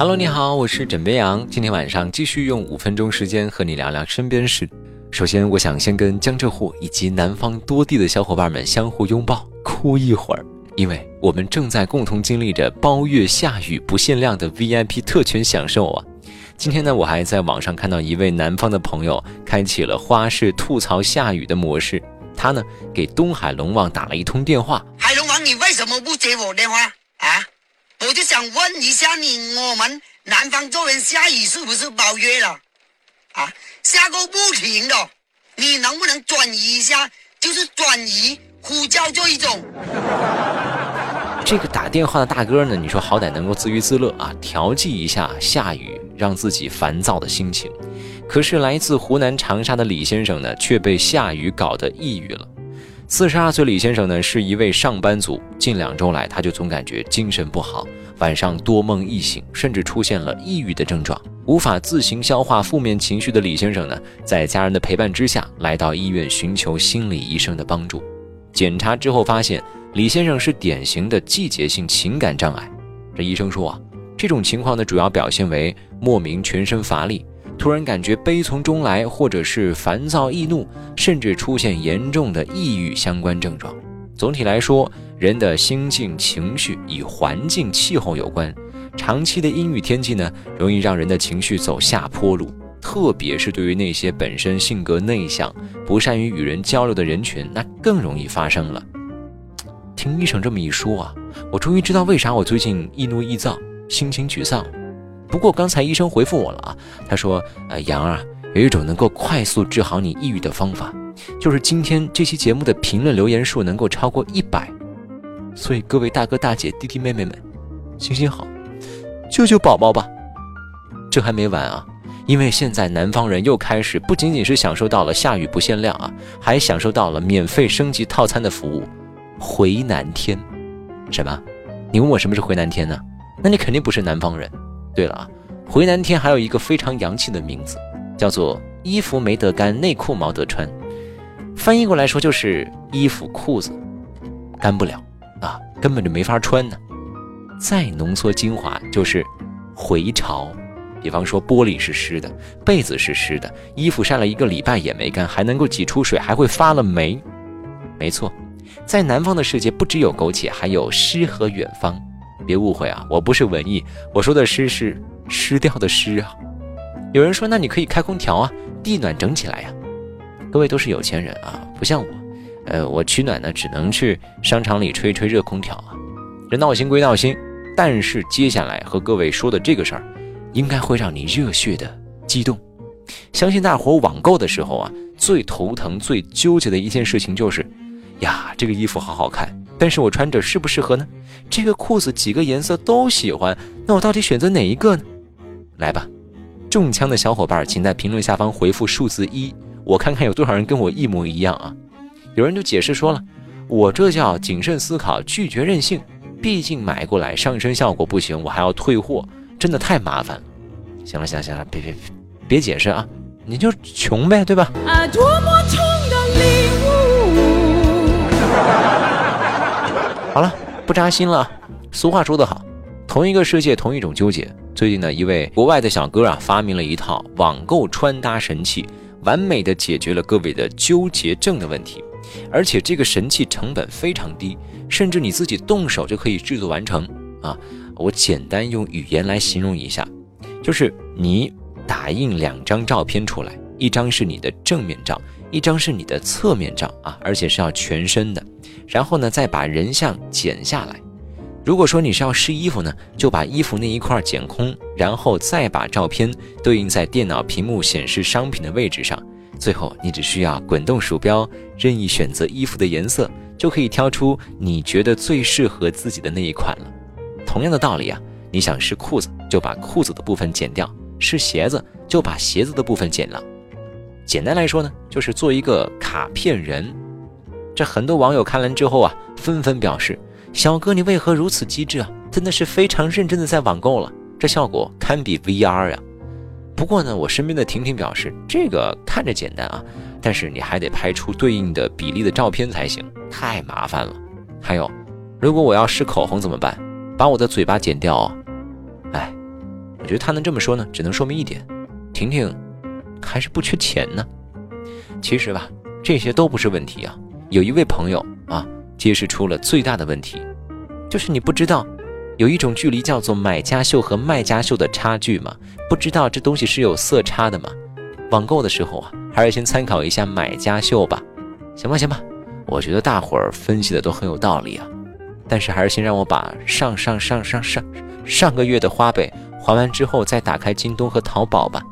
Hello，你好，我是枕边羊。今天晚上继续用五分钟时间和你聊聊身边事。首先，我想先跟江浙沪以及南方多地的小伙伴们相互拥抱，哭一会儿，因为我们正在共同经历着包月下雨不限量的 VIP 特权享受啊！今天呢，我还在网上看到一位南方的朋友开启了花式吐槽下雨的模式，他呢给东海龙王打了一通电话。海龙王，你为什么不接我电话啊？我就想问一下你，我们南方这边下雨是不是包月了？啊，下个不停的，你能不能转移一下？就是转移呼叫这一种。这个打电话的大哥呢，你说好歹能够自娱自乐啊，调剂一下下雨让自己烦躁的心情。可是来自湖南长沙的李先生呢，却被下雨搞得抑郁了。四十二岁李先生呢，是一位上班族。近两周来，他就总感觉精神不好，晚上多梦易醒，甚至出现了抑郁的症状。无法自行消化负面情绪的李先生呢，在家人的陪伴之下，来到医院寻求心理医生的帮助。检查之后发现，李先生是典型的季节性情感障碍。这医生说啊，这种情况呢主要表现为莫名全身乏力。突然感觉悲从中来，或者是烦躁易怒，甚至出现严重的抑郁相关症状。总体来说，人的心境情绪与环境气候有关。长期的阴雨天气呢，容易让人的情绪走下坡路，特别是对于那些本身性格内向、不善于与人交流的人群，那更容易发生了。听医生这么一说啊，我终于知道为啥我最近易怒易躁，心情沮丧。不过刚才医生回复我了啊，他说：“呃，杨啊，有一种能够快速治好你抑郁的方法，就是今天这期节目的评论留言数能够超过一百。所以各位大哥大姐、弟弟妹妹们，行行好，救救宝宝吧！这还没完啊，因为现在南方人又开始不仅仅是享受到了下雨不限量啊，还享受到了免费升级套餐的服务，回南天。什么？你问我什么是回南天呢？那你肯定不是南方人。”对了啊，回南天还有一个非常洋气的名字，叫做“衣服没得干，内裤毛得穿”。翻译过来说就是衣服裤子干不了啊，根本就没法穿呢。再浓缩精华就是回潮。比方说玻璃是湿的，被子是湿的，衣服晒了一个礼拜也没干，还能够挤出水，还会发了霉。没错，在南方的世界不只有苟且，还有诗和远方。别误会啊，我不是文艺，我说的湿是湿掉的湿啊。有人说，那你可以开空调啊，地暖整起来呀。各位都是有钱人啊，不像我，呃，我取暖呢只能去商场里吹吹热空调啊。这闹心归闹心，但是接下来和各位说的这个事儿，应该会让你热血的激动。相信大伙网购的时候啊，最头疼、最纠结的一件事情就是，呀，这个衣服好好看。但是我穿着适不适合呢？这个裤子几个颜色都喜欢，那我到底选择哪一个呢？来吧，中枪的小伙伴，请在评论下方回复数字一，我看看有多少人跟我一模一样啊！有人就解释说了，我这叫谨慎思考，拒绝任性。毕竟买过来上身效果不行，我还要退货，真的太麻烦了。行了行了行了，别别别，解释啊！你就穷呗，对吧？啊，多么痛的礼物。好了，不扎心了。俗话说得好，同一个世界，同一种纠结。最近呢，一位国外的小哥啊，发明了一套网购穿搭神器，完美的解决了各位的纠结症的问题。而且这个神器成本非常低，甚至你自己动手就可以制作完成啊。我简单用语言来形容一下，就是你打印两张照片出来，一张是你的正面照。一张是你的侧面照啊，而且是要全身的，然后呢，再把人像剪下来。如果说你是要试衣服呢，就把衣服那一块剪空，然后再把照片对应在电脑屏幕显示商品的位置上。最后，你只需要滚动鼠标，任意选择衣服的颜色，就可以挑出你觉得最适合自己的那一款了。同样的道理啊，你想试裤子，就把裤子的部分剪掉；试鞋子，就把鞋子的部分剪了。简单来说呢，就是做一个卡片人。这很多网友看完之后啊，纷纷表示：“小哥，你为何如此机智啊？真的是非常认真的在网购了，这效果堪比 VR 呀。”不过呢，我身边的婷婷表示：“这个看着简单啊，但是你还得拍出对应的比例的照片才行，太麻烦了。还有，如果我要试口红怎么办？把我的嘴巴剪掉哦。哎，觉得他能这么说呢，只能说明一点：婷婷还是不缺钱呢。其实吧，这些都不是问题啊。有一位朋友啊，揭示出了最大的问题，就是你不知道有一种距离叫做买家秀和卖家秀的差距吗？不知道这东西是有色差的吗？网购的时候啊，还是先参考一下买家秀吧。行吧，行吧，我觉得大伙儿分析的都很有道理啊。但是还是先让我把上上上上上上个月的花呗还完之后，再打开京东和淘宝吧。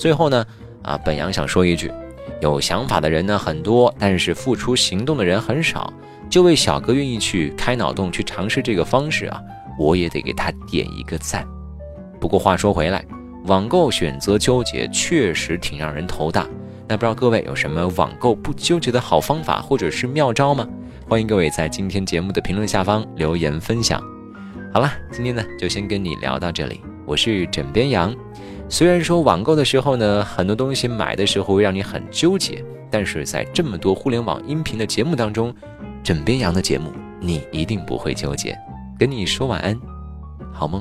最后呢，啊，本阳想说一句。有想法的人呢很多，但是付出行动的人很少。就为小哥愿意去开脑洞去尝试这个方式啊，我也得给他点一个赞。不过话说回来，网购选择纠结确实挺让人头大。那不知道各位有什么网购不纠结的好方法或者是妙招吗？欢迎各位在今天节目的评论下方留言分享。好了，今天呢就先跟你聊到这里，我是枕边羊。虽然说网购的时候呢，很多东西买的时候会让你很纠结，但是在这么多互联网音频的节目当中，枕边羊的节目你一定不会纠结。跟你说晚安，好梦。